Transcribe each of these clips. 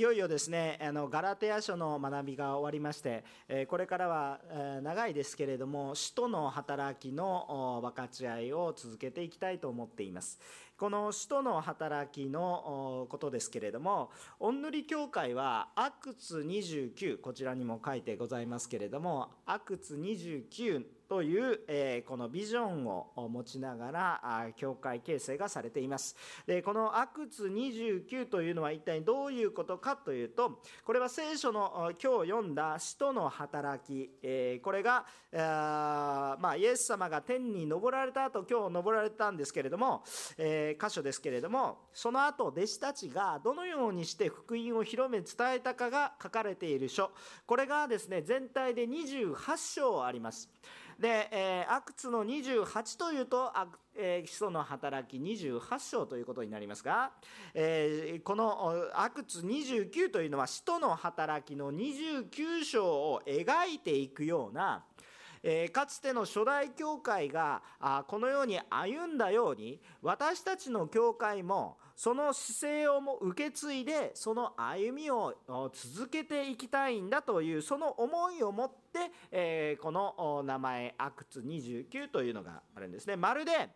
いよいよですねあのガラテヤ書の学びが終わりまして、えこれからは、え長いですけれども使徒の働きの分かち合いを続けていきたいと思っています。この使徒の働きのことですけれども御塗教会はアクツ29こちらにも書いてございますけれどもアクツ29という、えこのビジョンを持ちながら教会形成がされています。でこのアクツ29というのは一体どういうことかというとこれは聖書の今日読んだ使徒の働き、えこれがあ、まあ、イエス様が天に昇られた後今日昇られたんですけれども、え箇所ですけれどもその後弟子たちがどのようにして福音を広め伝えたかが書かれている書。これがですね全体で28章あります。で、えー、アクツの28というと、えー、基礎の働き28章ということになりますが、えー、このアクツ29というのは使徒の働きの29章を描いていくようなえー、かつての初代教会があこのように歩んだように私たちの教会もその姿勢をも受け継いでその歩みを続けていきたいんだというその思いを持って、えー、この名前「アクツ29」というのがあるんですね。まるで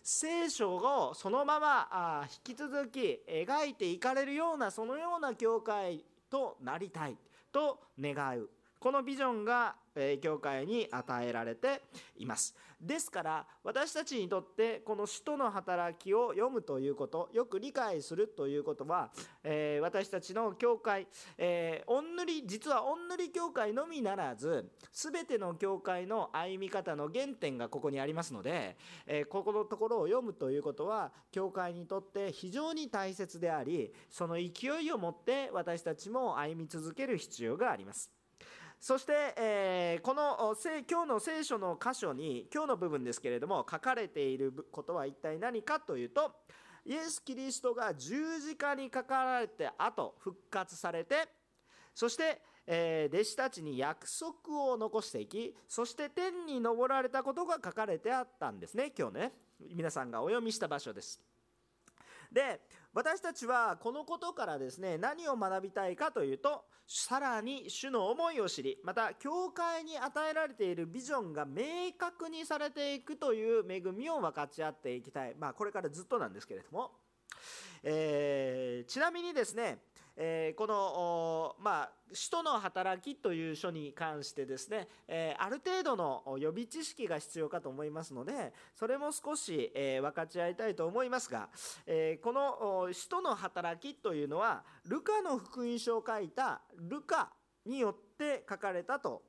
聖書をそのまま引き続き描いていかれるようなそのような教会となりたいと願うこのビジョンが教会に与えられていますですから私たちにとってこの使徒の働きを読むということよく理解するということは、えー、私たちの教会、えー、おんぬり実はおんぬり教会のみならず全ての教会の歩み方の原点がここにありますので、え、ここのところを読むということは教会にとって非常に大切でありその勢いを持って私たちも歩み続ける必要があります。そして、えー、この今日の聖書の箇所に今日の部分ですけれども書かれていることは一体何かというとイエス・キリストが十字架にかかられて後復活されてそして、えー、弟子たちに約束を残していきそして天に昇られたことが書かれてあったんですね今日ね。皆さんがお読みした場所です。で私たちはこのことからですね何を学びたいかというとさらに主の思いを知りまた教会に与えられているビジョンが明確にされていくという恵みを分かち合っていきたい。まあこれからずっとなんですけれども、えー、ちなみにですねえー、この、まあ、使徒の働きという書に関してですね、えー、ある程度の予備知識が必要かと思いますのでそれも少し、えー、分かち合いたいと思いますが、えこの使徒の働きというのはルカの福音書を書いたルカによって書かれたと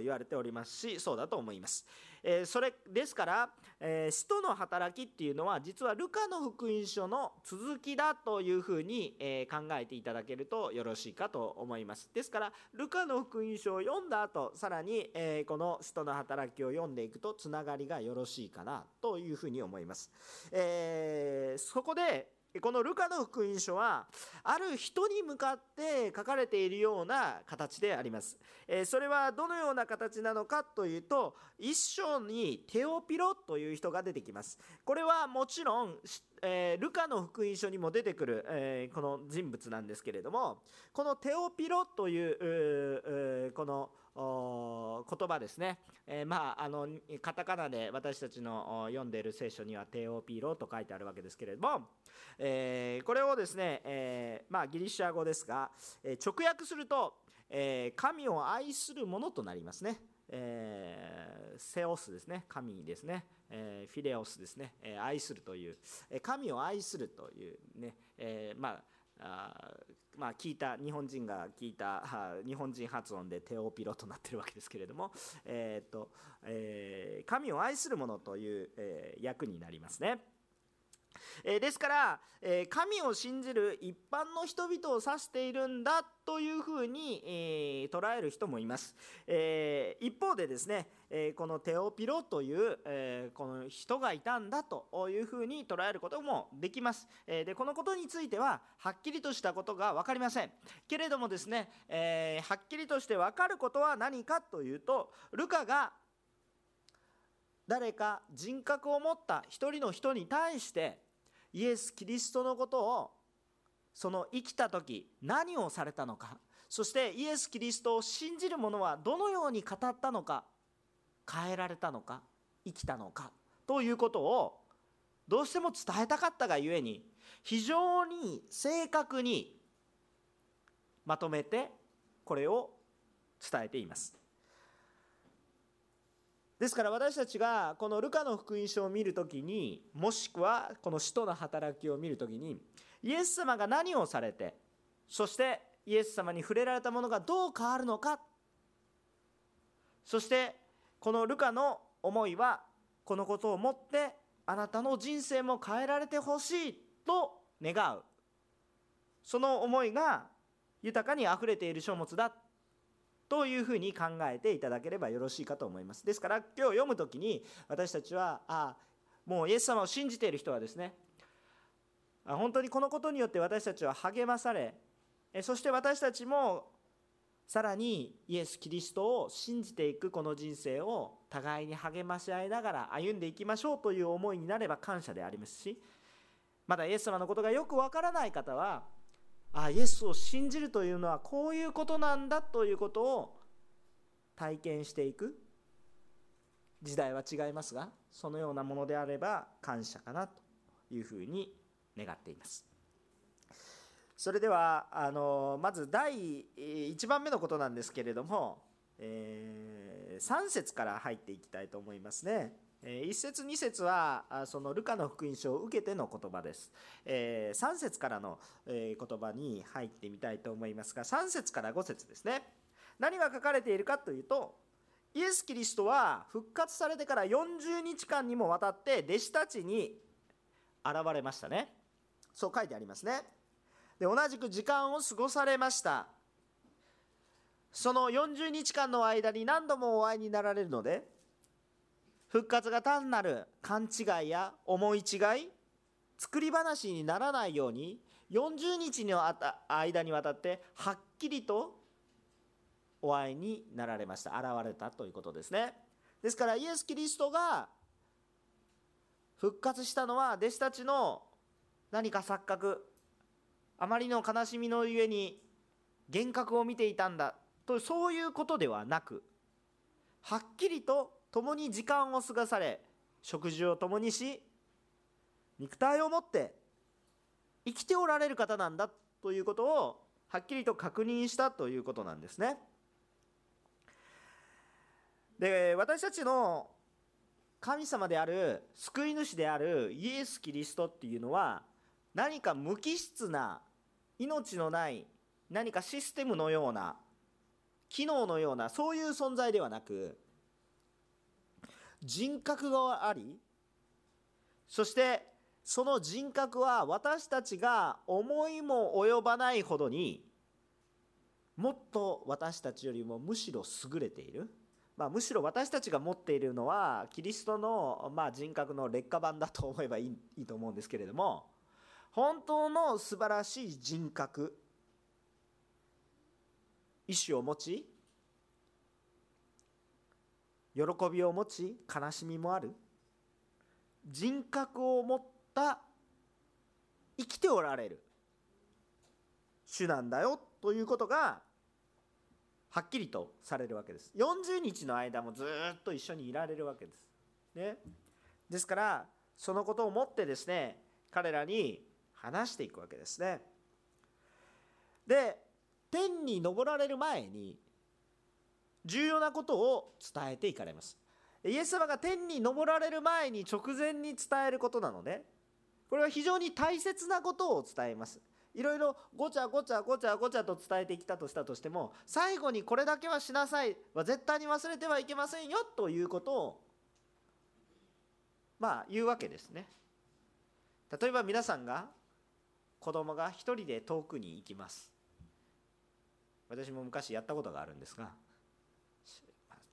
言われておりますしそうだと思います。えそれですから、え使徒の働きっていうのは実はルカの福音書の続きだというふうに、え考えていただけるとよろしいかと思います。ですからルカの福音書を読んだ後さらに、えこの使徒の働きを読んでいくとつながりがよろしいかなというふうに思います、えー、そこでこのルカの福音書はある人に向かって書かれているような形であります。それはどのような形なのかというと一章にテオピロという人が出てきます。これはもちろんえー、ルカの福音書にも出てくる、えー、この人物なんですけれどもこのテオピロというこの言葉ですね、えー、まああのカタカナで私たちの読んでいる聖書にはテオピロと書いてあるわけですけれども、えー、これをですね、えー、まあ、ギリシャ語ですが、え直訳すると、え神を愛するものとなりますね。えセオスですね。神ですね、えフィレオスですね、え愛するという、え神を愛するというね、えまああまあ、聞いた日本人が聞いた日本人発音でテオピロとなってるわけですけれども、えーとえー、神を愛する者という、えー、役になりますね。えー、ですから、えー、神を信じる一般の人々を指しているんだというふうに、えー、捉える人もいます、え一方でですね、えこのテオピロという、えこの人がいたんだというふうに捉えることもできます、えでこのことについてははっきりとしたことが分かりません。けれどもですね、えはっきりとして分かることは何かというとルカが誰か人格を持った一人の人に対してイエス・キリストのことをその生きた時何をされたのか。そしてイエス・キリストを信じる者はどのように語ったのか。変えられたのか。生きたのか。ということをどうしても伝えたかったがゆえに非常に正確にまとめてこれを伝えています。ですから私たちがこのルカの福音書を見るときにもしくはこの使徒の働きを見るときにイエス様が何をされてそしてイエス様に触れられたものがどう変わるのか。そしてこのルカの思いはこのことをもってあなたの人生も変えられてほしいと願う。その思いが豊かにあふれている書物だ。というふうに考えていただければよろしいかと思います。ですから今日読む時に私たちはあもうイエス様を信じている人はですね本当にこのことによって私たちは励まされそして私たちもさらにイエス・キリストを信じていくこの人生を互いに励まし合いながら歩んでいきましょうという思いになれば感謝でありますしまだイエス様のことがよくわからない方はあイエスを信じるというのはこういうことなんだということを体験していく時代は違いますがそのようなものであれば感謝かなというふうに願っていますそれではあのまず第1番目のことなんですけれども、えー、3節から入っていきたいと思いますね。1節2節はそのルカの福音書を受けての言葉です。3節からの言葉に入ってみたいと思いますが3節から5節ですね。何が書かれているかというとイエス・キリストは復活されてから40日間にもわたって弟子たちに現れましたね。そう書いてありますね。で同じく時間を過ごされましたその40日間の間に何度もお会いになられるので復活が単なる勘違いや思い違い作り話にならないように40日の間にわたってはっきりとお会いになられました。現れたということですね。ですからイエス・キリストが復活したのは弟子たちの何か錯覚あまりの悲しみのゆえに幻覚を見ていたんだとそういうことではなくはっきりと共に時間を過ごされ食事を共にし肉体を持って生きておられる方なんだということをはっきりと確認したということなんですね。で私たちの神様である救い主であるイエス・キリストっていうのは何か無機質な命のない何かシステムのような機能のようなそういう存在ではなく人格があり？そしてその人格は私たちが思いも及ばないほどにもっと私たちよりもむしろ優れている、まあ、むしろ私たちが持っているのはキリストのま人格の劣化版だと思えばいいと思うんですけれども本当の素晴らしい人格意志を持ち喜びを持ち悲しみもある。人格を持った生きておられる。主なんだよということがはっきりとされるわけです。40日の間もずっと一緒にいられるわけです、ね、ですからそのことをもってですね彼らに話していくわけですね。で天に昇られる前に重要なことを伝えていかれます。イエス様が天に昇られる前に直前に伝えることなのでこれは非常に大切なことを伝えます。いろいろごちゃごちゃごちゃごちゃと伝えてきたとしたとしても最後にこれだけはしなさいは絶対に忘れてはいけませんよということをまあ言うわけですね。例えば皆さんが子供が一人で遠くに行きます私も昔やったことがあるんですが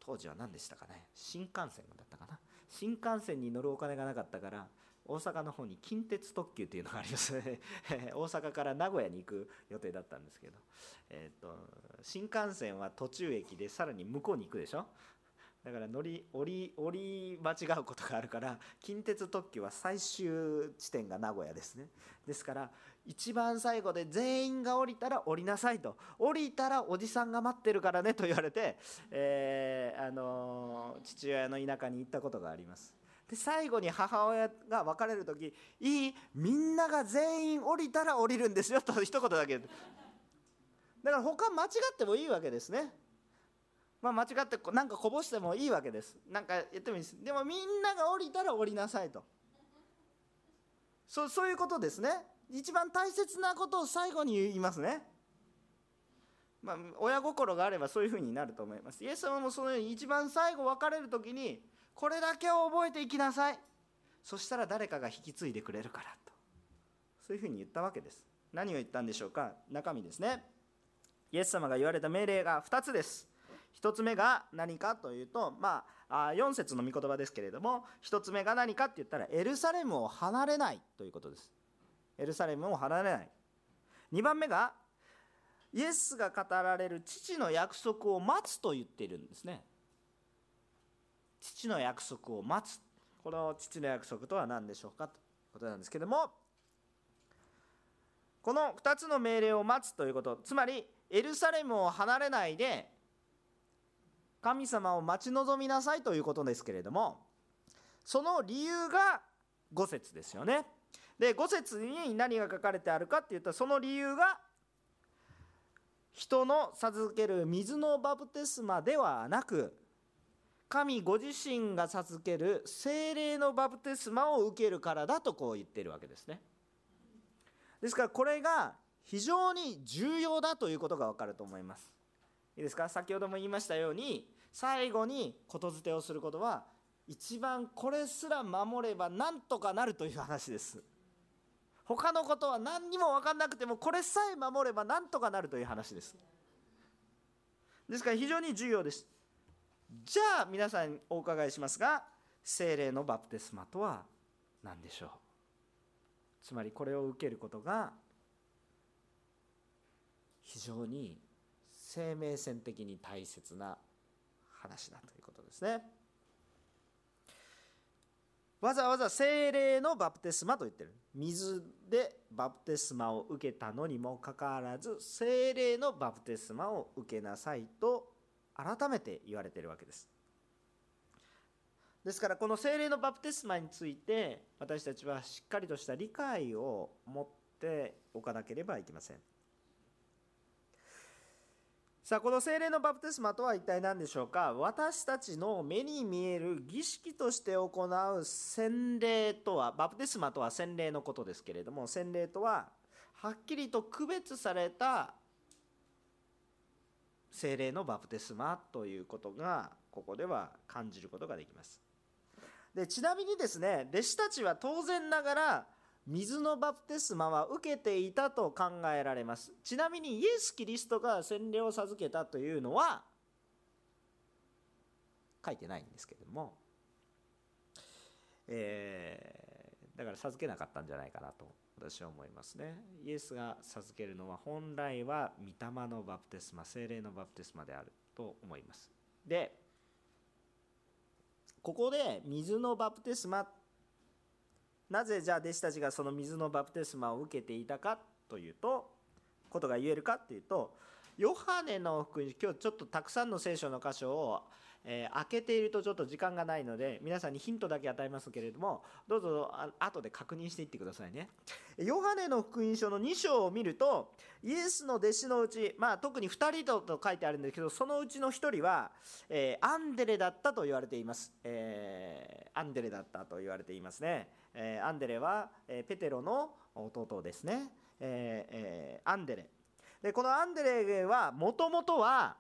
当時は何でしたかね？新幹線だったかな？新幹線に乗るお金がなかったから大阪の方に近鉄特急というのがあります。ね 大阪から名古屋に行く予定だったんですけど、えーと、と新幹線は途中駅でさらに向こうに行くでしょ？だから乗り降り降り間違うことがあるから近鉄特急は最終地点が名古屋ですね。ですから一番最後で全員が降りたら降りなさいと。降りたらおじさんが待ってるからねと言われて、えー、あの父親の田舎に行ったことがあります。で最後に母親が別れる時「いいみんなが全員降りたら降りるんですよ」と一言だけだから他間違ってもいいわけですね。まあ、間違ってなんかこぼしてもいいわけです。なんか言ってもいいです。でもみんなが降りたら降りなさいと。そそういうことですね。一番大切なことを最後に言いますね。まあ、親心があればそういうふうになると思います。イエス様もそのように一番最後別れる時にこれだけを覚えていきなさい。そしたら誰かが引き継いでくれるからと。そういうふうに言ったわけです。何を言ったんでしょうか？中身ですね。イエス様が言われた命令が2つです。1つ目が何かというと、まあ、4節の御言葉ですけれども1つ目が何かって言ったらエルサレムを離れないということです。エルサレムを離れない。2番目がイエスが語られる父の約束を待つと言っているんですね。父の約束を待つ。この父の約束とは何でしょうかということなんですけどもこの2つの命令を待つということ。つまりエルサレムを離れないで神様を待ち望みなさいということですけれどもその理由が5節ですよね。で5節に何が書かれてあるかっていうとその理由が人の授ける水のバプテスマではなく神ご自身が授ける精霊のバプテスマを受けるからだとこう言ってるわけですね。ですからこれが非常に重要だということがわかると思います。いいですか？先ほども言いましたように最後に言づてをすることは一番これすら守ればなんとかなるという話です。他のことは何にも分かんなくてもこれさえ守ればなんとかなるという話です。ですから非常に重要です。じゃあ皆さんお伺いしますが精霊のバプテスマとは何でしょう？つまりこれを受けることが非常に生命線的に大切な話だということですね。わざわざ精霊のバプテスマと言ってる。水でバプテスマを受けたのにもかかわらず精霊のバプテスマを受けなさいと改めて言われているわけです。ですからこの精霊のバプテスマについて私たちはしっかりとした理解を持っておかなければいけません。さあこの精霊のバプテスマとは一体何でしょうか？私たちの目に見える儀式として行う洗礼とはバプテスマとは洗礼のことですけれども洗礼とははっきりと区別された精霊のバプテスマということがここでは感じることができます。でちなみにですね弟子たちは当然ながら水のバプテスマは受けていたと考えられます。ちなみにイエス・キリストが洗礼を授けたというのは書いてないんですけれども、えー、だから授けなかったんじゃないかなと私は思いますね。イエスが授けるのは本来は御霊のバプテスマ精霊のバプテスマであると思います。でここで水のバプテスマなぜじゃあ弟子たちがその水のバプテスマを受けていたかというとことが言えるかっていうとヨハネの福音今日ちょっとたくさんの聖書の箇所を、えー、開けているとちょっと時間がないので皆さんにヒントだけ与えますけれどもどうぞ後で確認していってくださいね。ヨハネの福音書の2章を見るとイエスの弟子のうち、まあ、特に2人と書いてあるんですけどそのうちの1人は、えー、アンデレだったと言われています、えー、アンデレだったと言われていますね。えアンデレは、えペテロの弟ですね、ええアンデレ。でこのアンデレはもともとは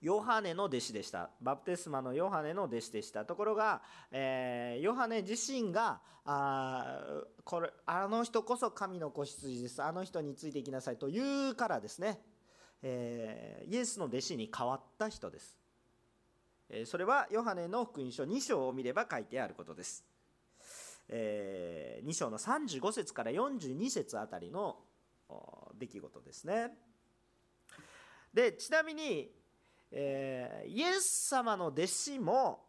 ヨハネの弟子でした。バプテスマのヨハネの弟子でした。ところが、えー、ヨハネ自身があこれあの人こそ神の子羊です。あの人についていきなさいと言うからですね、えー、イエスの弟子に変わった人です、えー、それはヨハネの福音書2章を見れば書いてあることです。え、2章の35節から42節あたりの出来事ですね。でちなみに、えー、イエス様の弟子も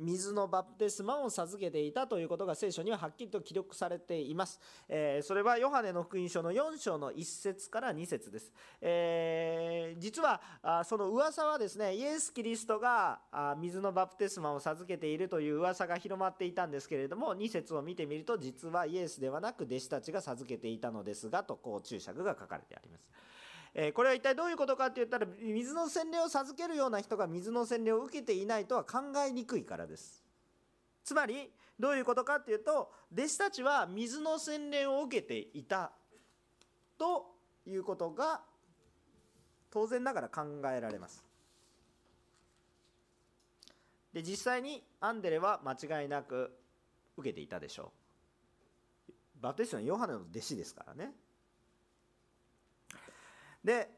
水のバプテスマを授けていたということが聖書にははっきりと記録されています。えー、それはヨハネの福音書の4章の1節から2節です。えー、実はあその噂はですねイエス・キリストがあ水のバプテスマを授けているという噂が広まっていたんですけれども2節を見てみると実はイエスではなく弟子たちが授けていたのですがとこう注釈が書かれてあります。えこれは一体どういうことかって言ったら水の洗礼を授けるような人が水の洗礼を受けていないとは考えにくいからです。つまりどういうことかっていうと弟子たちは水の洗礼を受けていたということが当然ながら考えられます。で実際にアンデレは間違いなく受けていたでしょう。バプテストのヨハネの弟子ですからね。で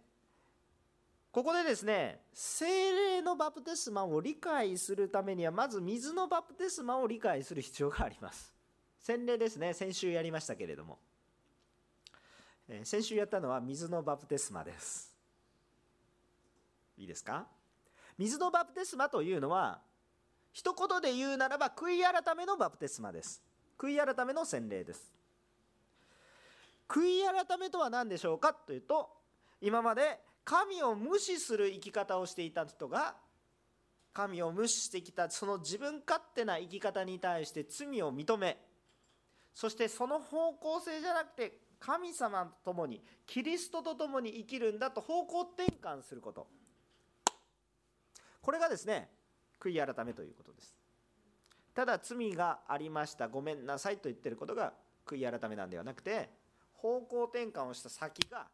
ここでですね精霊のバプテスマを理解するためにはまず水のバプテスマを理解する必要があります。洗礼ですね。先週やりましたけれども、えー、先週やったのは水のバプテスマです。いいですか？水のバプテスマというのは一言で言うならば悔い改めのバプテスマです。悔い改めの洗礼です。悔い改めとは何でしょうかというと今まで神を無視する生き方をしていた人が神を無視してきたその自分勝手な生き方に対して罪を認めそしてその方向性じゃなくて神様と共にキリストと共に生きるんだと方向転換すること。これがですね悔い改めということです。ただ罪がありましたごめんなさいと言ってることが悔い改めなんではなくて方向転換をした先が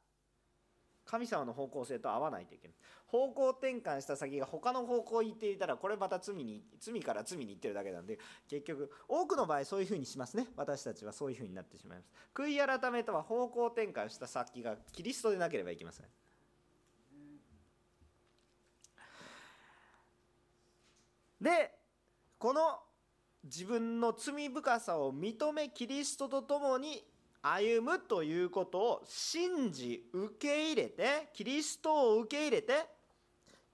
神様の方向性と合わないといけない。方向転換した先が他の方向行っていたらこれまた罪に罪から罪に行ってるだけなんで結局多くの場合そういうふうにしますね。私たちはそういうふうになってしまいます。悔い改めとは方向転換した先がキリストでなければいけません。でこの自分の罪深さを認めキリストと共に歩むということを信じ受け入れてキリストを受け入れて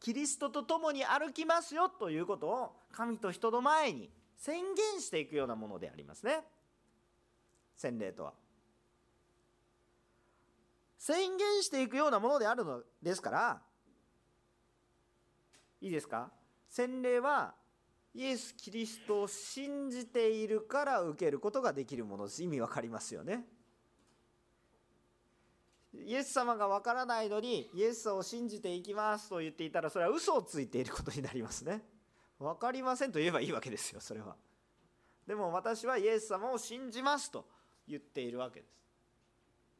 キリストと共に歩きますよということを神と人の前に宣言していくようなものでありますね。洗礼とは。宣言していくようなものであるのですからいいですか？洗礼はイエス・キリストを信じているから受けることができるものです。意味わかりますよね。イエス様がわからないのにイエスを信じていきますと言っていたらそれは嘘をついていることになりますね。分かりませんと言えばいいわけですよそれは。でも私はイエス様を信じますと言っているわけです。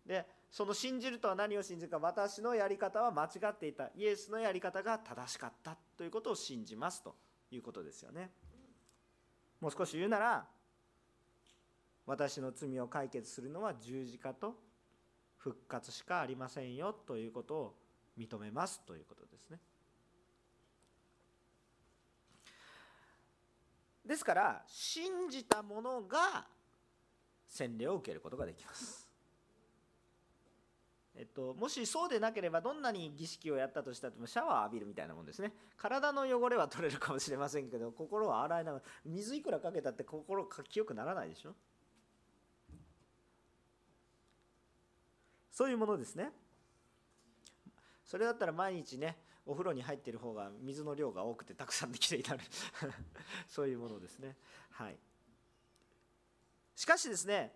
でその信じるとは何を信じるか私のやり方は間違っていた。イエスのやり方が正しかったということを信じますということですよね。もう少し言うなら私の罪を解決するのは十字架と復活しかありませんよということを認めますということですね。ですから信じた者が洗礼を受けることができます。えっと、もしそうでなければどんなに儀式をやったとしたってもシャワー浴びるみたいなもんですね体の汚れは取れるかもしれませんけど心は洗いながら水いくらかけたって心清くならないでしょそういうものですね。それだったら毎日ねお風呂に入ってる方が水の量が多くてたくさんできていたる そういうものですね。はい。しかしですね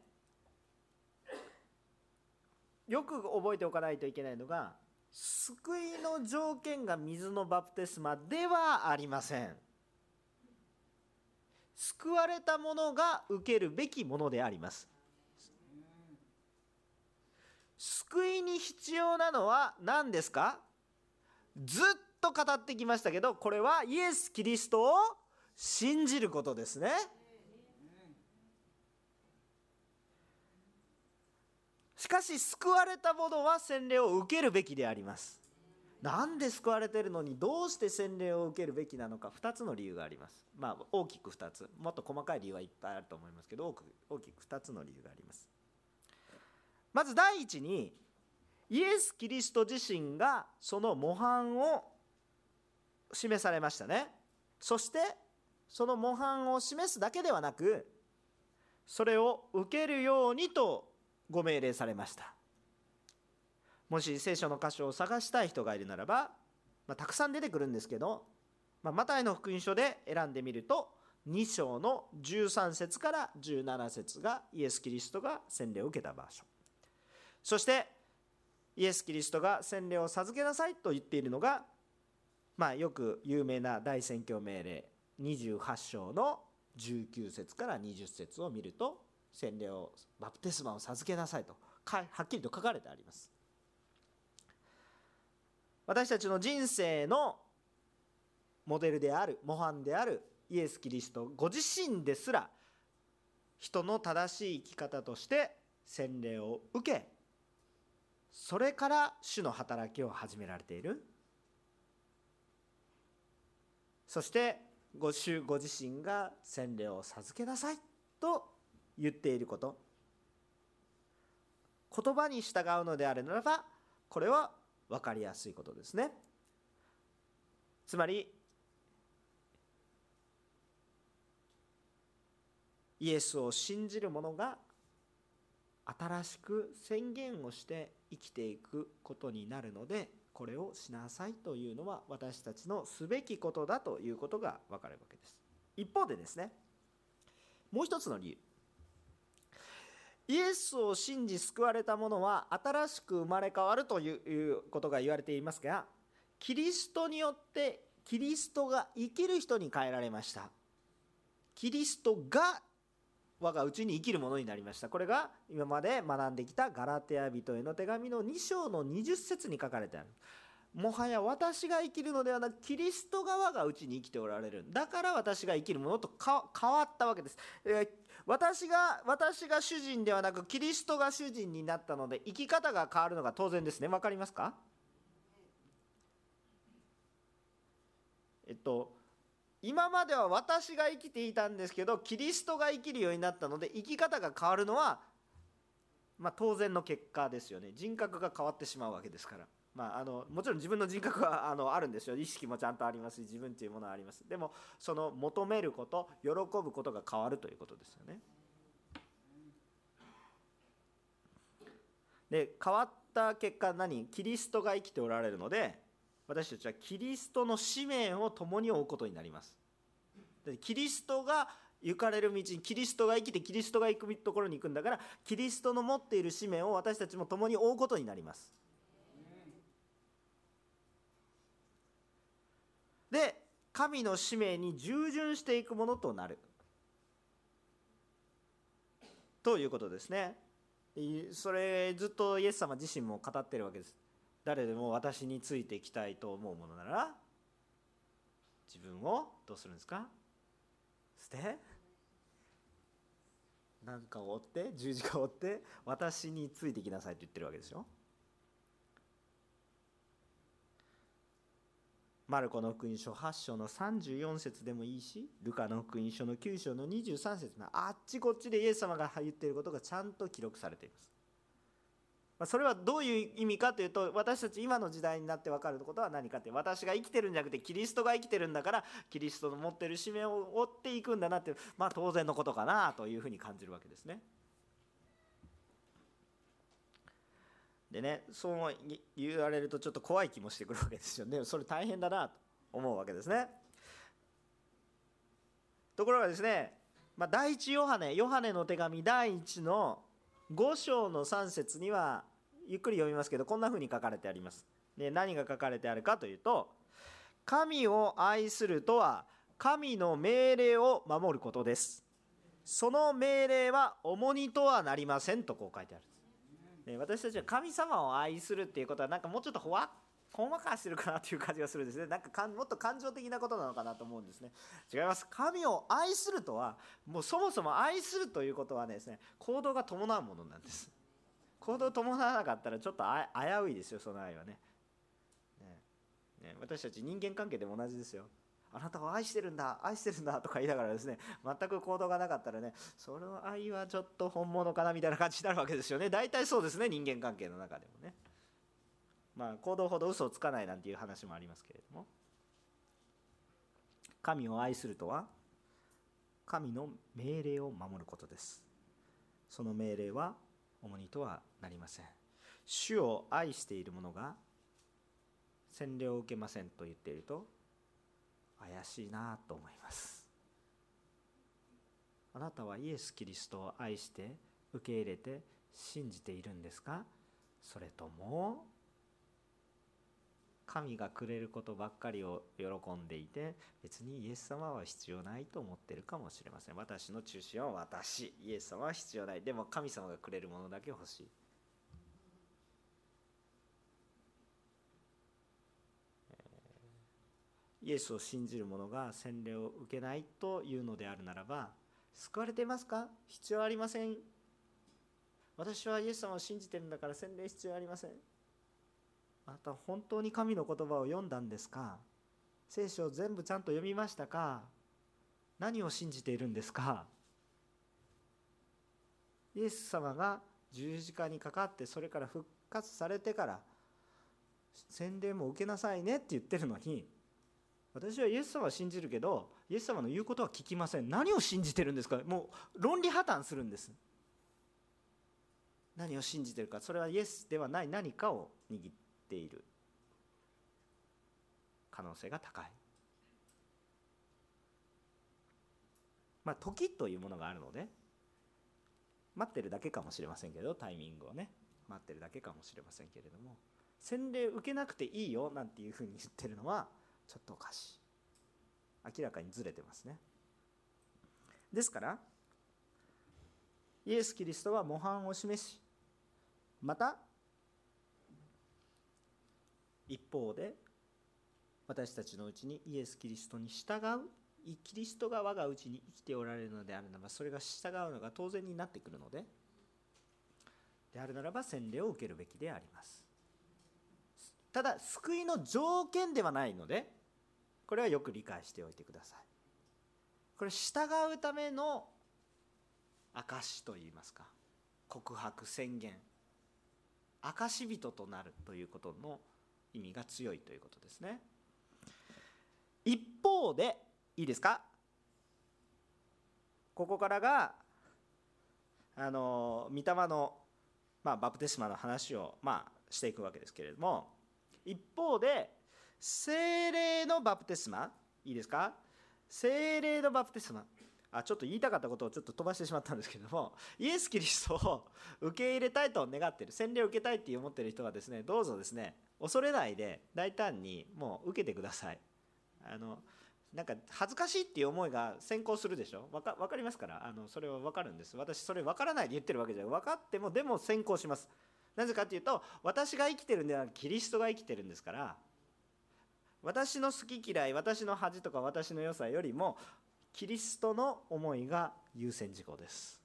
よく覚えておかないといけないのが救いの条件が水のバプテスマではありません。救われた者が受けるべきものであります。救いに必要なのは何ですか？ずっと語ってきましたけどこれはイエス・キリストを信じることですね。しかし救われた者は洗礼を受けるべきであります。なんで救われてるのにどうして洗礼を受けるべきなのか2つの理由があります。まあ大きく2つもっと細かい理由はいっぱいあると思いますけど大きく2つの理由があります。まず第一にイエス・キリスト自身がその模範を示されましたね。そしてその模範を示すだけではなくそれを受けるようにとご命令されました。もし聖書の箇所を探したい人がいるならば、まあ、たくさん出てくるんですけど、まあ、マタイの福音書で選んでみると2章の13節から17節がイエス・キリストが洗礼を受けた場所。そしてイエス・キリストが洗礼を授けなさいと言っているのが、まあ、よく有名な大宣教命令28章の19節から20節を見ると洗礼をバプテスマを授けなさいとはっきりと書かれてあります。私たちの人生のモデルである模範であるイエス・キリストご自身ですら人の正しい生き方として洗礼を受けそれから主の働きを始められている。そしてご主ご自身が洗礼を授けなさい。と言っていること。言葉に従うのであるならばこれは分かりやすいことですね。つまりイエスを信じる者が新しく宣言をして生きていくことになるのでこれをしなさいというのは私たちのすべきことだということが分かるわけです。一方でですねもう一つの理由。イエスを信じ救われた者は新しく生まれ変わるということが言われていますがキリストによってキリストが生きる人に変えられました。キリストが我がうちに生きるものになりました。これが今まで学んできたガラテヤ人への手紙の2章の20節に書かれてある。もはや私が生きるのではなくキリスト側がうちに生きておられる。だから私が生きるものと変わったわけです、えー、私が私が主人ではなくキリストが主人になったので生き方が変わるのが当然ですね。分かりますか？えっと今までは私が生きていたんですけどキリストが生きるようになったので生き方が変わるのは、まあ、当然の結果ですよね。人格が変わってしまうわけですから、まあ、あのもちろん自分の人格は あのあるんですよ。意識もちゃんとありますし自分というものはあります。でもその求めること喜ぶことが変わるということですよね。で変わった結果何？キリストが生きておられるので私たちはキリストの使命を共に追うことになります。キリストが行かれる道にキリストが生きてキリストが行くところに行くんだからキリストの持っている使命を私たちも共に追うことになります。で神の使命に従順していくものとなる。ということですね。それずっとイエス様自身も語ってるわけです。誰でも私についていきたいと思うものなら自分をどうするんですか？捨て？何かを追って十字架を追って私についてきなさいと言ってるわけですよ。マルコの福音書8章の34節でもいいしルカの福音書の9章の23節のあっちこっちでイエス様が言っていることがちゃんと記録されています。それはどういう意味かというと私たち今の時代になって分かることは何かって私が生きてるんじゃなくてキリストが生きてるんだからキリストの持ってる使命を追っていくんだなってまあ当然のことかなというふうに感じるわけですね。でねそう言われるとちょっと怖い気もしてくるわけですよねそれ大変だなと思うわけですね。ところがですね、まあ、第一ヨハネヨハネの手紙第1の5章の3節にはゆっくり読みますけどこんな風に書かれてあります。で何が書かれてあるかというと神を愛するとは神の命令を守ることです。その命令は重荷とはなりませんとこう書いてあるんです。私たちは神様を愛するっていうことはなんかもうちょっとほわっほんわかしてるかなという感じがするんですね。なんかもっと感情的なことなのかなと思うんですね。違います。神を愛するとはもうそもそも愛するということはですね行動が伴うものなんです。行動を伴わなかったらちょっと危ういですよその愛はね。ね。ね。私たち人間関係でも同じですよ。あなたを愛してるんだ愛してるんだとか言いながらですね全く行動がなかったらねその愛はちょっと本物かなみたいな感じになるわけですよね。大体そうですね人間関係の中でもね。まあ、行動ほど嘘をつかないなんていう話もありますけれども。神を愛するとは神の命令を守ることです。その命令は重荷とはなりません。主を愛している者が洗礼を受けませんと言っていると怪しいなと思います。あなたはイエス・キリストを愛して受け入れて信じているんですか？それとも神がくれることばっかりを喜んでいて別にイエス様は必要ないと思ってるかもしれません。私の中心は私。イエス様は必要ない。でも神様がくれるものだけ欲しい。イエスを信じる者が洗礼を受けないというのであるならば救われていますか？必要ありません。私はイエス様を信じてるんだから洗礼必要ありません。あなた本当に神の言葉を読んだんですか？聖書を全部ちゃんと読みましたか？何を信じているんですか？イエス様が十字架にかかってそれから復活されてから洗礼も受けなさいねって言ってるのに私はイエス様は信じるけどイエス様の言うことは聞きません。何を信じてるんですか？もう論理破綻するんです。何を信じてるか。それはイエスではない何かを握ってている。可能性が高い。まあ時というものがあるので待ってるだけかもしれませんけどタイミングをね。待ってるだけかもしれませんけれども。洗礼受けなくていいよなんていうふうに言ってるのはちょっとおかしい。明らかにずれてますね。ですからイエス・キリストは模範を示しまた一方で私たちのうちにイエス・キリストに従うキリストが我がうちに生きておられるのであるならばそれが従うのが当然になってくるのでであるならば洗礼を受けるべきであります。ただ救いの条件ではないのでこれはよく理解しておいてください。これ従うための証といいますか告白宣言。証人となるということの意味が強いということですね。一方でいいですか？ここからがあの御霊の、まあ、バプテスマの話を、まあ、していくわけですけれども一方で精霊のバプテスマいいですか？精霊のバプテスマあちょっと言いたかったことをちょっと飛ばしてしまったんですけどもイエス・キリストを受け入れたいと願っている洗礼を受けたいって思ってる人はですねどうぞですね恐れないで大胆にもう受けてください。あのなんか恥ずかしいっていう思いが先行するでしょ？分か分かりますから？あのそれは分かるんです。私それ分からないで言ってるわけじゃない。分かってもでも先行します。なぜかっていうと私が生きてるんではキリストが生きてるんですから。私の好き嫌い私の恥とか私の良さよりもキリストの思いが優先事項です。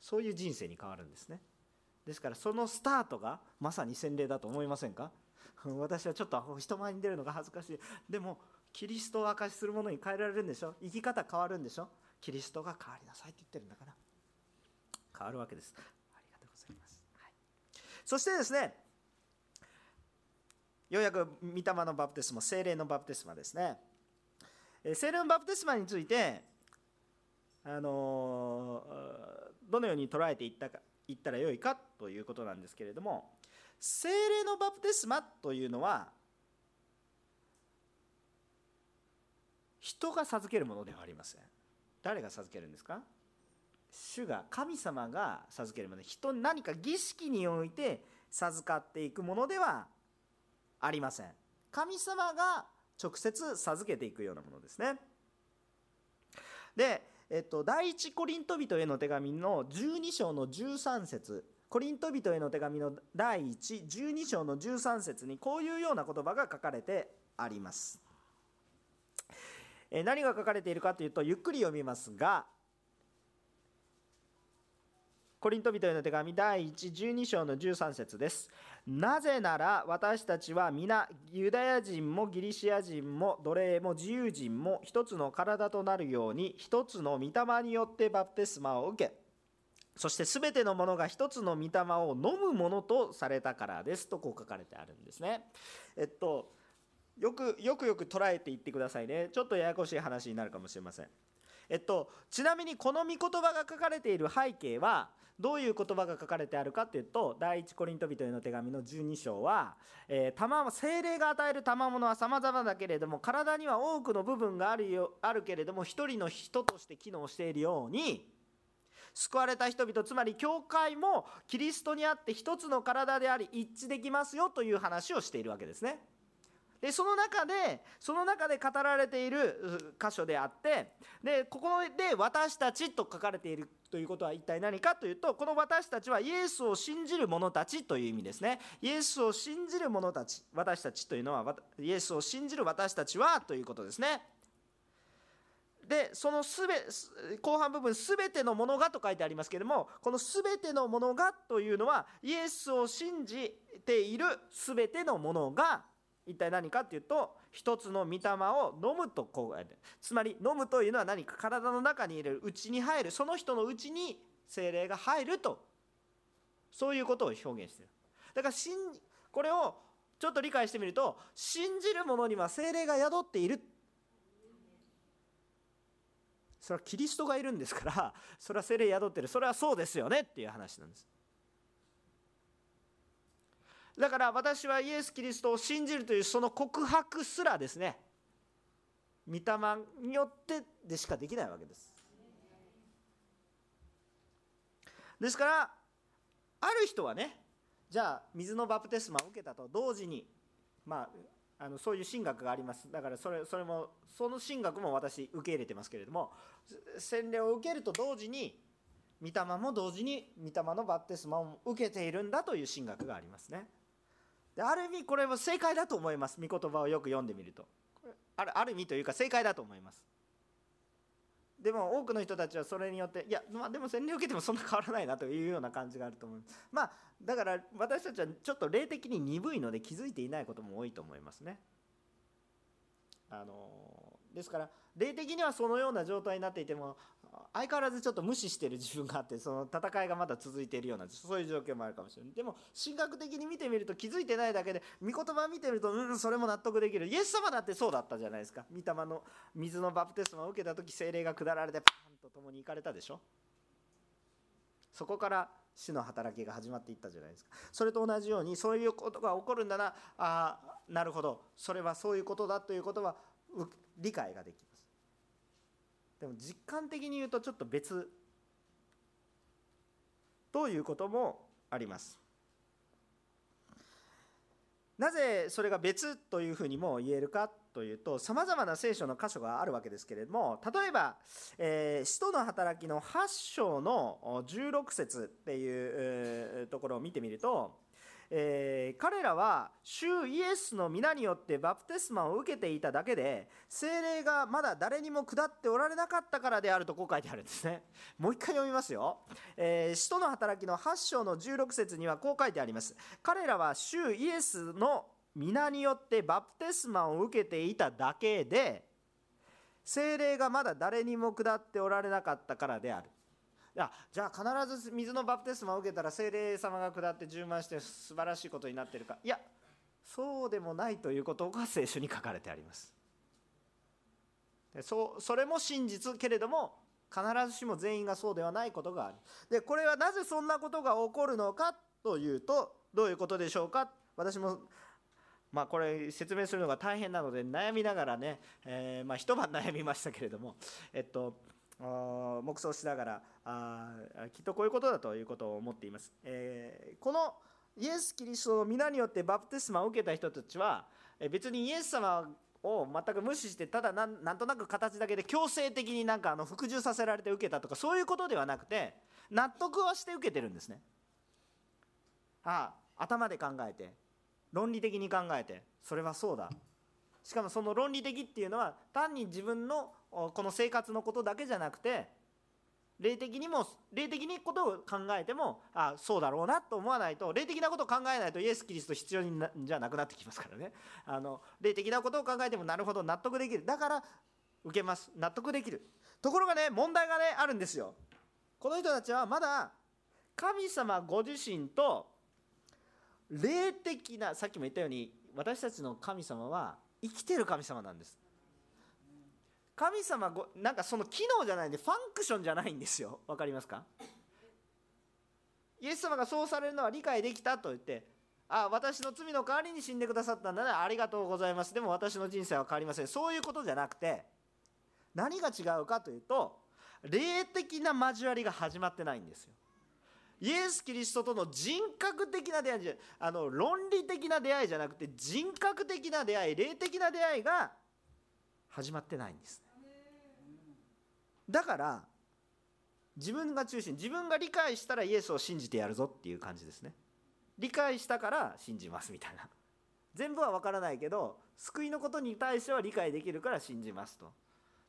そういう人生に変わるんですね。ですからそのスタートがまさに洗礼だと思いませんか？私はちょっと人前に出るのが恥ずかしい。でもキリストを証しするものに変えられるんでしょ？生き方変わるんでしょ？キリストが変わりなさいって言ってるんだから。変わるわけです。ありがとうございます、はい、そしてですねようやく御霊のバプテスマ精霊のバプテスマですね。精霊のバプテスマについてあのどのように捉えていったかいったらよいかということなんですけれども精霊のバプテスマというのは人が授けるものではありません。誰が授けるんですか？主が神様が授けるもの。人に何か儀式において授かっていくものではありません。神様が直接授けていくようなものですね。で、えっと、第一コリント人への手紙の12章の13節。コリント人への手紙の第112章の13節にこういうような言葉が書かれてあります。何が書かれているかというとゆっくり読みますがコリント人への手紙第112章の13節です。なぜなら私たちは皆ユダヤ人もギリシア人も奴隷も自由人も一つの体となるように一つの御霊によってバプテスマを受けそして全てのものが一つの御霊を飲むものとされたからですとこう書かれてあるんですね。えっとよくよくよく捉えていってくださいねちょっとややこしい話になるかもしれません。えっと、ちなみにこの御言葉が書かれている背景はどういう言葉が書かれてあるかというと第一コリント人への手紙の12章は、えー、精霊が与える賜物は様々だけれども体には多くの部分があるよあるけれども一人の人として機能しているように救われた人々つまり教会もキリストにあって一つの体であり一致できますよという話をしているわけですね。でその中でその中で語られている箇所であってでここで「私たち」と書かれているということは一体何かというとこの私たちはイエスを信じる者たちという意味ですねイエスを信じる者たち私たちというのはイエスを信じる私たちはということですねでそのすべ後半部分「すべてのものが」と書いてありますけれどもこの「すべてのものが」というのはイエスを信じているすべてのものが一体何かっていうと一つの御霊を飲むとこうつまり飲むというのは何か体の中に入れる内に入る。その人の内に精霊が入ると。そういうことを表現してる。だからこれをちょっと理解してみると信じる者には精霊が宿っている。それはキリストがいるんですから それは精霊宿ってる。それはそうですよねっていう話なんです。だから私はイエス・キリストを信じるというその告白すらですね御霊によってでしかできないわけです。ですからある人はねじゃあ水のバプテスマを受けたと同時にまああのそういう神学があります。だからそれそれもその神学も私受け入れてますけれども洗礼を受けると同時に御霊も同時に御霊のバッテスマを受けているんだという神学がありますね。である意味これは正解だと思います。御言葉をよく読んでみると。あるある意味というか正解だと思います。でも多くの人たちはそれによっていや、まあ、でも洗礼を受けてもそんな変わらないなというような感じがあると思います。まあだから私たちはちょっと霊的に鈍いので気づいていないことも多いと思いますね。あのですから霊的にはそのような状態になっていても相変わらずちょっと無視してる自分があってその戦いがまだ続いているようなそういう状況もあるかもしれない。でも神学的に見てみると気づいてないだけで御言葉見てるとうんそれも納得できる。イエス様だってそうだったじゃないですか。御霊の水のバプテスマを受けた時精霊が下られてパンと共に行かれたでしょ。そこから死の働きが始まっていったじゃないですか。それと同じようにそういうことが起こるんだな。あなるほど。それはそういうことだということは理解ができでも実感的に言うとちょっと別ということもあります。なぜそれが別というふうにも言えるかというとさまざまな聖書の箇所があるわけですけれども例えば「えー、使徒の働き」の8章の16節っていうところを見てみるとえー、彼らは主イエスの皆によってバプテスマを受けていただけで精霊がまだ誰にも下っておられなかったからであるとこう書いてあるんですね。もう一回読みますよ、えー、使徒の働きの8章の16節にはこう書いてあります。彼らは主イエスの皆によってバプテスマを受けていただけで精霊がまだ誰にも下っておられなかったからである。じゃあ必ず水のバプテスマを受けたら精霊様が下って充満して素晴らしいことになっているか。いやそうでもないということが聖書に書かれてあります。そそれも真実けれども必ずしも全員がそうではないことがある。でこれはなぜそんなことが起こるのかというとどういうことでしょうか。私もまあこれ説明するのが大変なので悩みながらね、えー、まあ一晩悩みましたけれどもえっと黙想しながらあきっとこういうことだということを思っています、えー、このイエス・キリストの皆によってバプテスマを受けた人たちは別にイエス様を全く無視してただなんとなく形だけで強制的になんかあの服従させられて受けたとかそういうことではなくて納得はして受けてるんですね。ああ頭で考えて論理的に考えてそれはそうだ。しかもその論理的っていうのは単に自分のこの生活のことだけじゃなくて霊的にも霊的にことを考えてもあそうだろうなと思わないと霊的なことを考えないとイエス・キリスト必要になじゃなくなってきますからね。あの霊的なことを考えてもなるほど納得できる。だから受けます。納得できる。ところがね問題がねあるんですよ。この人たちはまだ神様ご自身と霊的なさっきも言ったように私たちの神様は生きてる神様なんです。神様ごなんかその機能じゃないんでファンクションじゃないんですよ。わかりますか？イエス様がそうされるのは理解できたと言ってあ私の罪の代わりに死んでくださったんだねありがとうございます。でも私の人生は変わりません。そういうことじゃなくて何が違うかというと霊的な交わりが始まってないんですよ。イエス・キリストとの人格的な出会いじゃあの論理的な出会いじゃなくて人格的な出会い霊的な出会いが始まってないんです。だから自分が中心自分が理解したらイエスを信じてやるぞっていう感じですね。理解したから信じますみたいな。全部は分からないけど救いのことに対しては理解できるから信じますと。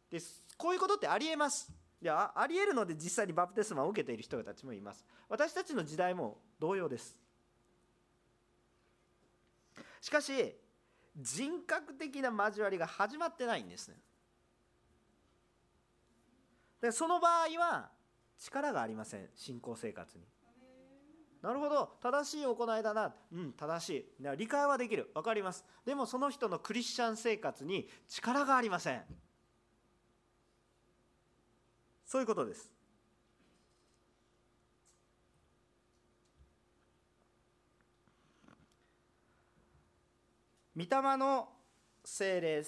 でこういうことってありえます。いやありえるので実際にバプテスマを受けている人たちもいます。私たちの時代も同様です。しかし人格的な交わりが始まってないんですね。でその場合は力がありません。信仰生活に。なるほど。正しい行いだな。うん正しい。理解はできる。分かります。でもその人のクリスチャン生活に力がありません。そういうことです。御霊の聖霊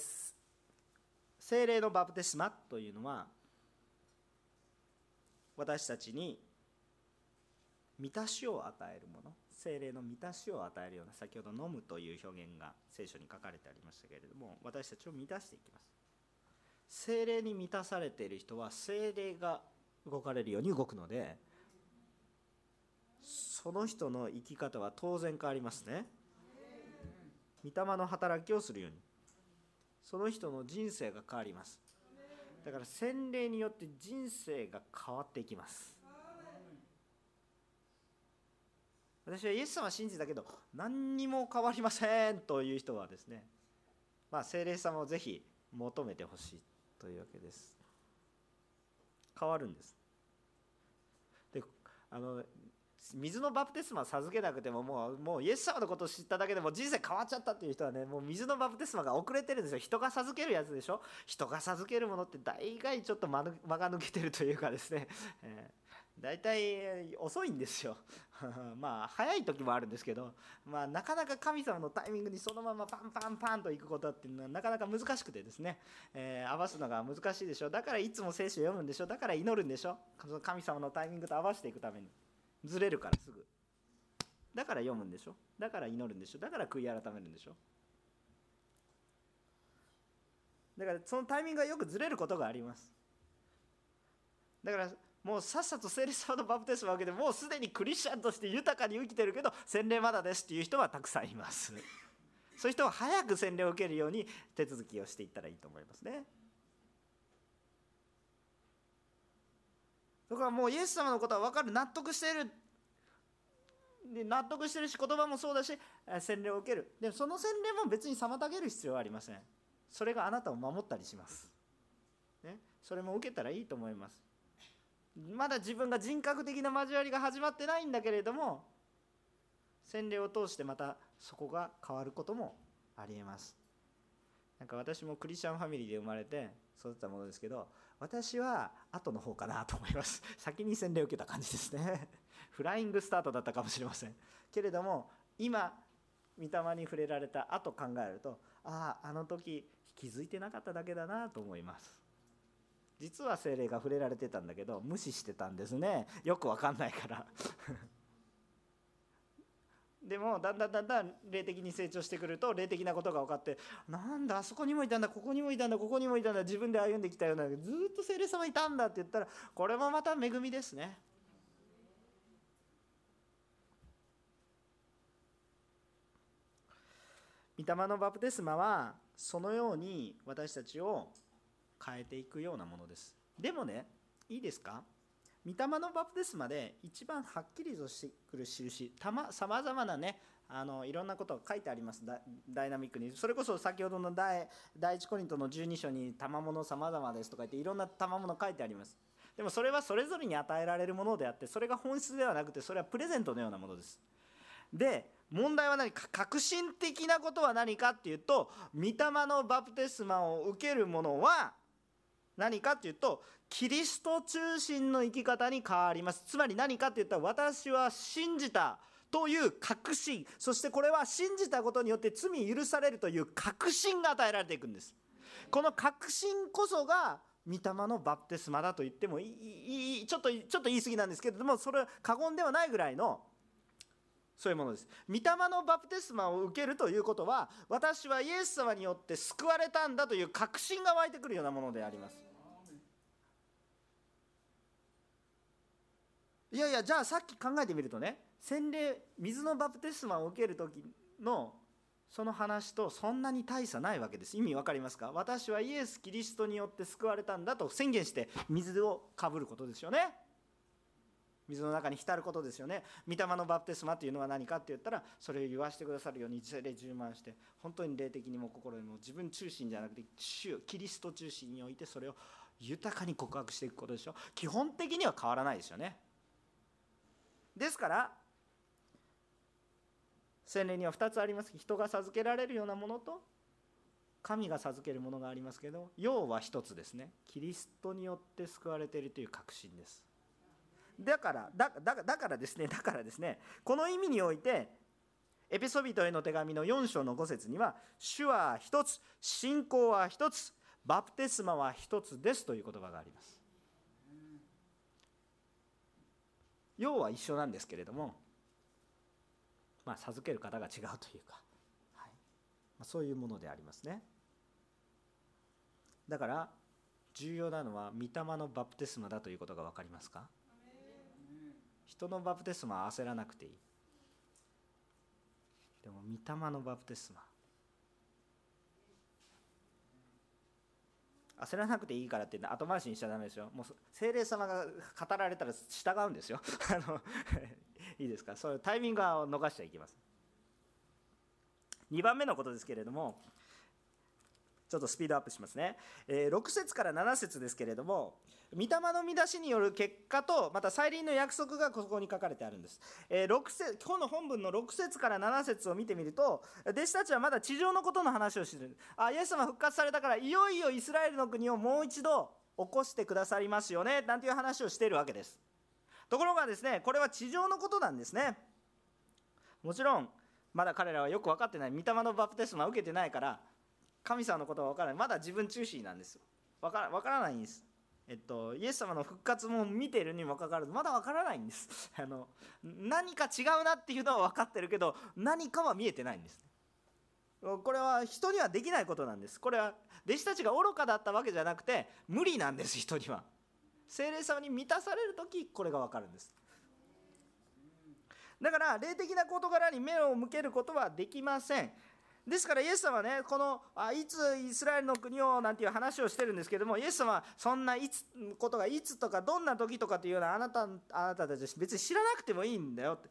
聖霊のバプテスマというのは私たちに満たしを与えるもの精霊の満たしを与えるような先ほど飲むという表現が聖書に書かれてありましたけれども私たちを満たしていきます。精霊に満たされている人は精霊が動かれるように動くのでその人の生き方は当然変わりますね。御霊の働きをするように。その人の人生が変わります。だから洗礼によって人生が変わっていきます。私はイエス様信じたけど何にも変わりませんという人はですねまあ精霊様をぜひ求めてほしいというわけです。変わるんです。であの水のバプテスマ授けなくてももうもうイエス様のことを知っただけでも人生変わっちゃったっていう人はねもう水のバプテスマが遅れてるんですよ。人が授けるやつでしょ？人が授けるものって大概ちょっと間 が抜けてるというかですね、えー、大体遅いんですよ。まあ早い時もあるんですけど、まあ、なかなか神様のタイミングにそのままパンパンパンと行くことっていうのはなかなか難しくてですね、えー、合わすのが難しいでしょ？だからいつも聖書読むんでしょ？だから祈るんでしょ？神様のタイミングと合わせていくために。ずれるからすぐ。だから読むんでしょ？だから祈るんでしょ？だから悔い改めるんでしょ？だからそのタイミングがよくずれることがあります。だからもうさっさと聖霊様のバプテスマを受けてもうすでにクリスチャンとして豊かに生きてるけど洗礼まだですっていう人はたくさんいます。そういう人は早く洗礼を受けるように手続きをしていったらいいと思いますね。だからもうイエス様のことは分かる納得してる。で納得してるし言葉もそうだし洗礼を受ける。でもその洗礼も別に妨げる必要はありません。それがあなたを守ったりします、ね、それも受けたらいいと思います。まだ自分が人格的な交わりが始まってないんだけれども洗礼を通してまたそこが変わることもありえます。なんか私もクリスチャンファミリーで生まれて育ったものですけど私は後の方かなと思います。先に洗礼を受けた感じですね。フライングスタートだったかもしれません。けれども今御霊に触れられた後考えるとあああの時気づいてなかっただけだなと思います。実は精霊が触れられてたんだけど無視してたんですね。よくわかんないから。でもだんだんだんだん霊的に成長してくると霊的なことが分かってなんだあそこにもいたんだここにもいたんだここにもいたんだ自分で歩んできたようなずっと聖霊様いたんだって言ったらこれもまた恵みですね。御霊のバプテスマはそのように私たちを変えていくようなものです。でもねいいですか？御霊のバプテスマで一番はっきりとしてくる印さまざまなねあのいろんなことが書いてあります。ダイナミックに。それこそ先ほどの第第一コリントの12章に賜物さまざまですとか言っていろんな賜物書いてあります。でもそれはそれぞれに与えられるものであってそれが本質ではなくてそれはプレゼントのようなものです。で問題は何か？革新的なことは何かっていうと御霊のバプテスマを受ける者は何かっていうとキリスト中心の生き方に変わります。つまり何かって言ったら私は信じたという確信そしてこれは信じたことによって罪許されるという確信が与えられていくんです。この確信こそが御霊のバプテスマだと言ってもいいちょっとちょっと言い過ぎなんですけれどもそれは過言ではないぐらいのそういうものです。御霊のバプテスマを受けるということは私はイエス様によって救われたんだという確信が湧いてくるようなものであります。いやいやじゃあさっき考えてみるとね洗礼水のバプテスマを受ける時のその話とそんなに大差ないわけです。意味わかりますか？私はイエス・キリストによって救われたんだと宣言して水をかぶることですよね。水の中に浸ることですよね。御霊のバプテスマというのは何かって言ったらそれを言わしてくださるように精霊充満して本当に霊的にも心にも自分中心じゃなくて主キリスト中心においてそれを豊かに告白していくことでしょ。基本的には変わらないですよね。ですから洗礼には2つあります。人が授けられるようなものと神が授けるものがありますけど要は1つですね。キリストによって救われているという確信です。だからだからですねだからですねこの意味においてエピソビトへの手紙の4章の5節には主は一つ信仰は一つバプテスマは一つですという言葉があります。要は一緒なんですけれどもまあ授ける方が違うというか、はい。まあ、そういうものでありますね。だから重要なのは御霊のバプテスマだということが分かりますか？人のバプテスマは焦らなくていい。でも御霊のバプテスマ。焦らなくていいからって後回しにしちゃだめですよ。もう精霊様が語られたら従うんですよ。あの いいですか？そういうタイミングは逃しちゃいけません。2番目のことですけれどもちょっとスピードアップしますね、えー、6節から7節ですけれども御霊の見出しによる結果とまた再臨の約束がここに書かれてあるんです、えー、6節今日の本文の6節から7節を見てみると弟子たちはまだ地上のことの話をしている。あイエス様復活されたからいよいよイスラエルの国をもう一度起こしてくださりますよねなんていう話をしているわけです。ところがですねこれは地上のことなんですね。もちろんまだ彼らはよく分かってない御霊のバプテスマを受けてないから神様のことは分からない。まだ自分中心なんですよ。分から分からないんです。えっと、イエス様の復活も見てるにもかかわらずまだ分からないんです。あの何か違うなっていうのは分かってるけど何かは見えてないんですこれは人にはできないことなんです。これは弟子たちが愚かだったわけじゃなくて無理なんです人には。精霊様に満たされる時これが分かるんです。だから霊的な事柄に目を向けることはできません。ですからイエス様はねこのあいつイスラエルの国をなんていう話をしてるんですけどもイエス様はそんないつことがいつとかどんな時とかっていうのはあなたあなたたち別に知らなくてもいいんだよって。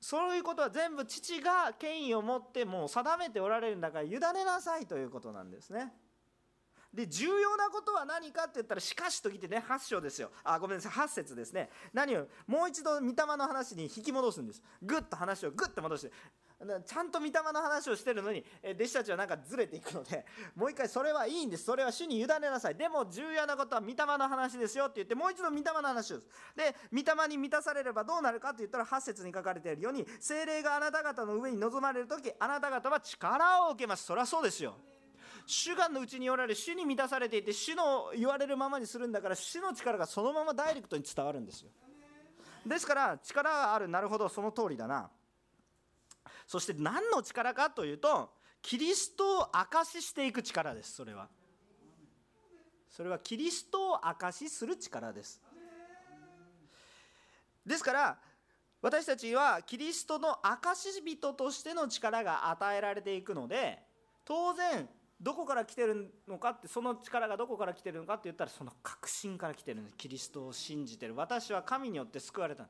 そういうことは全部父が権威を持ってもう定めておられるんだから委ねなさいということなんですね。で重要なことは何かって言ったらしかしときてね8章ですよ。あごめんなさい8節ですね。何を？もう一度御霊の話に引き戻すんです。ぐっと話をぐっと戻して。ちゃんと御霊の話をしてるのに弟子たちはなんかずれていくので もう一回それはいいんです。それは主に委ねなさい。でも重要なことは御霊の話ですよって言ってもう一度御霊の話をすで御霊に満たされればどうなるかって言ったら8節に書かれているように精霊があなた方の上に臨まれる時あなた方は力を受けます。そりゃそうですよ。主がのうちにおられ主に満たされていて主の言われるままにするんだから主の力がそのままダイレクトに伝わるんですよ。ですから力があるなるほどその通りだな。そして何の力かというとキリストを証ししていく力ですそれは。それはキリストを証しする力です。ですから私たちはキリストの証し人としての力が与えられていくので当然どこから来てるのかってその力がどこから来てるのかって言ったらその確信から来てるんです。キリストを信じてる。私は神によって救われた。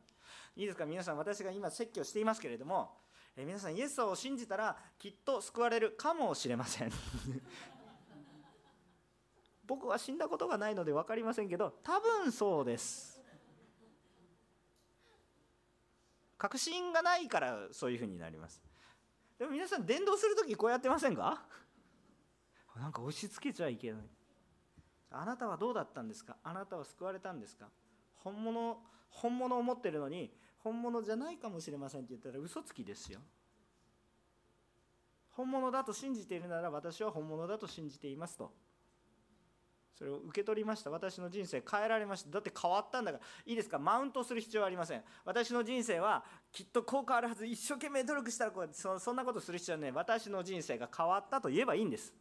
いいですか？皆さん私が今説教していますけれどもえ皆さんイエスを信じたらきっと救われるかもしれません。僕は死んだことがないので分かりませんけど多分そうです。確信がないからそういうふうになります。でも皆さん伝道する時こうやってませんか？なんか押し付けちゃいけない。あなたはどうだったんですか？あなたは救われたんですか？本物本物を持ってるのに本物じゃないかもしれませんって言ったら嘘つきですよ。本物だと信じているなら私は本物だと信じていますと。それを受け取りました。私の人生変えられました。だって変わったんだから。いいですか？マウントする必要はありません。私の人生はきっとこう変わるはず。一生懸命努力したらこうそそんなことする必要はね私の人生が変わったと言えばいいんです。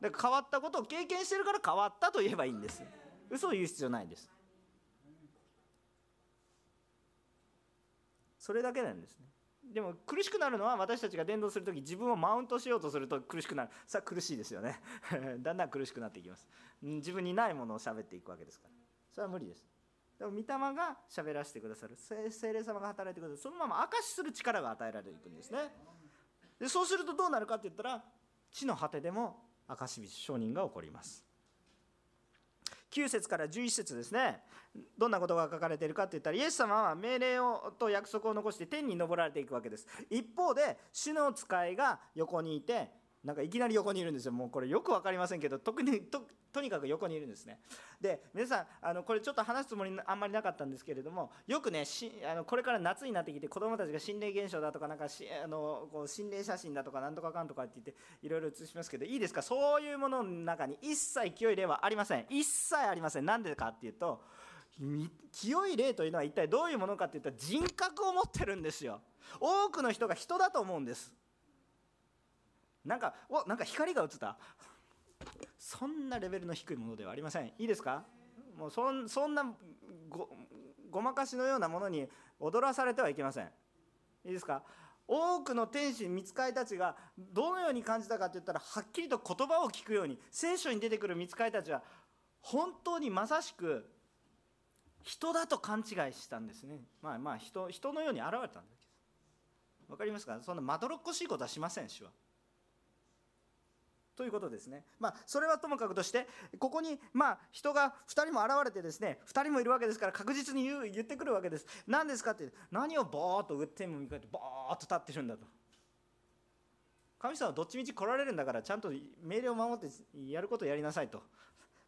だから変わったことを経験してるから変わったと言えばいいんです。嘘を言う必要ないんです。それだけなんですね。でも苦しくなるのは私たちが伝道する時自分をマウントしようとすると苦しくなる。さあ苦しいですよね。だんだん苦しくなっていきます。自分にないものを喋っていくわけですから。それは無理です。でも御霊が喋らせてくださる。精霊様が働いてくださる。そのまま証しする力が与えられていくんですね。でそうするとどうなるかって言ったら地の果てでも証し承認が起こります。9節から11節ですね。どんなことが書かれているかといったらイエス様は命令をと約束を残して天に昇られていくわけです。一方で主の使いが横にいてなんかいきなり横にいるんですよ。もうこれよく分かりませんけど特にととにかく横にいるんですね。で皆さんあのこれちょっと話すつもりあんまりなかったんですけれどもよくねしあのこれから夏になってきて子どもたちが心霊現象だとかなんかしあのこう心霊写真だとかなんとかかんとかって言っていろいろ写しますけどいいですか？そういうものの中に一切清い霊はありません。一切ありません。なんでかっていうと清い霊というのは一体どういうものかっていったら人格を持ってるんですよ。多くの人が人だと思うんです。なんかおなんか光が映った。そんなレベルの低いものではありません。いいですか？もうそんそんなごごまかしのようなものに踊らされてはいけません。いいですか？多くの天使見つかりたちがどのように感じたかって言ったらはっきりと言葉を聞くように聖書に出てくる見つかりたちは本当にまさしく人だと勘違いしたんですね。まあまあ人人のように現れたんです。分かりますか？そんなまどろっこしいことはしません主は。ということですね。まあ、それはともかくとして、ここに、まあ、人が2人も現れてですね、2人もいるわけですから、確実に言う言ってくるわけです。何ですかって、何をぼーっと天も見返って、ぼーっと立ってるんだと。神様はどっちみち来られるんだから、ちゃんと命令を守ってやることをやりなさいと。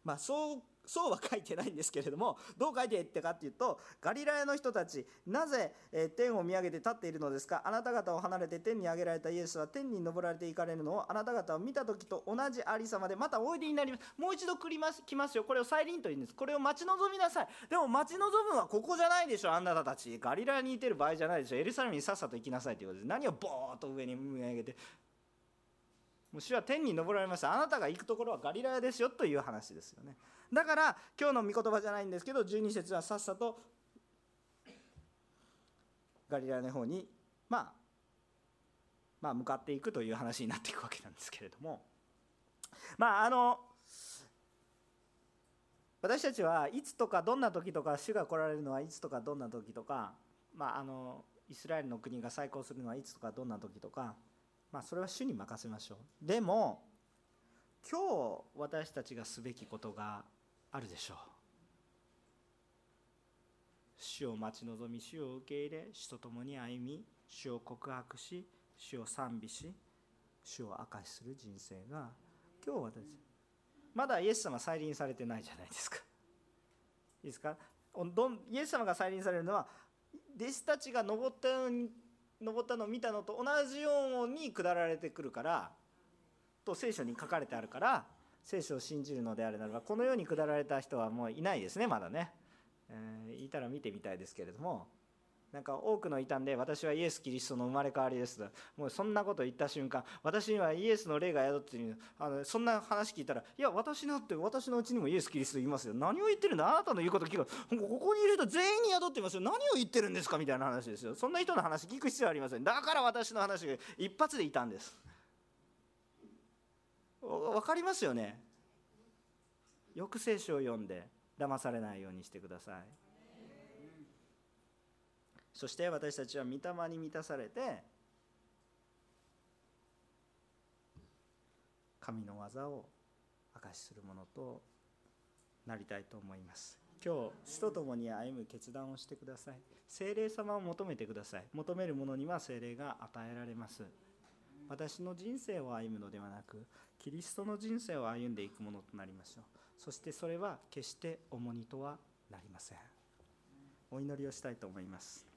まあ、そうそうは書いてないんですけれどもどう書いていったかっていうとガリラヤの人たちなぜ、え天を見上げて立っているのですか？あなた方を離れて天に上げられたイエスは天に昇られていかれるのをあなた方を見た時と同じありさまでまたおいでになります。もう一度来ります来ますよ。これを再臨というんです。これを待ち望みなさい。でも待ち望むのはここじゃないでしょあなたたち。ガリラヤにいてる場合じゃないでしょ。エルサレムにさっさと行きなさいということです。何をボーっと上に見上げて。もう主は天に昇られました。あなたが行くところはガリラヤですよという話ですよね。だから今日の御言葉じゃないんですけど12節はさっさとガリラヤの方に、まあ、まあ向かっていくという話になっていくわけなんですけれども。まああの私たちはいつとかどんな時とか主が来られるのはいつとかどんな時とか、まあ、あのイスラエルの国が再興するのはいつとかどんな時とか、まあ、それは主に任せましょう。でも今日私たちがすべきことがあるでしょう。主を待ち望み主を受け入れ主と共に歩み主を告白し主を賛美し主を明かしする人生が今日私まだイエス様再臨されてないじゃないですか。いいですか？イエス様が再臨されるのは弟子たちが登った登ったのを見たのと同じように下られてくるからと聖書に書かれてあるから聖書を信じるのであるならばこのように下られた人はもういないですねまだね、えー、いたら見てみたいですけれども。なんか多くの異端で私はイエス・キリストの生まれ変わりですもうそんなこと言った瞬間私にはイエスの霊が宿っているあのそんな話聞いたらいや私だって私のうちにもイエス・キリストいますよ。何を言ってるんだあなたの言うこと聞くここにいる人全員に宿ってますよ。何を言ってるんですかみたいな話ですよ。そんな人の話聞く必要はありません。だから私の話が一発でいたんです。分かりますよね。よく聖書を読んで騙されないようにしてください。そして私たちは御霊に満たされて神の技を証しするものとなりたいと思います。今日死と共に歩む決断をしてください。精霊様を求めてください。求める者には精霊が与えられます。私の人生を歩むのではなくキリストの人生を歩んでいくものとなりましょう。そしてそれは決して重荷とはなりません。お祈りをしたいと思います。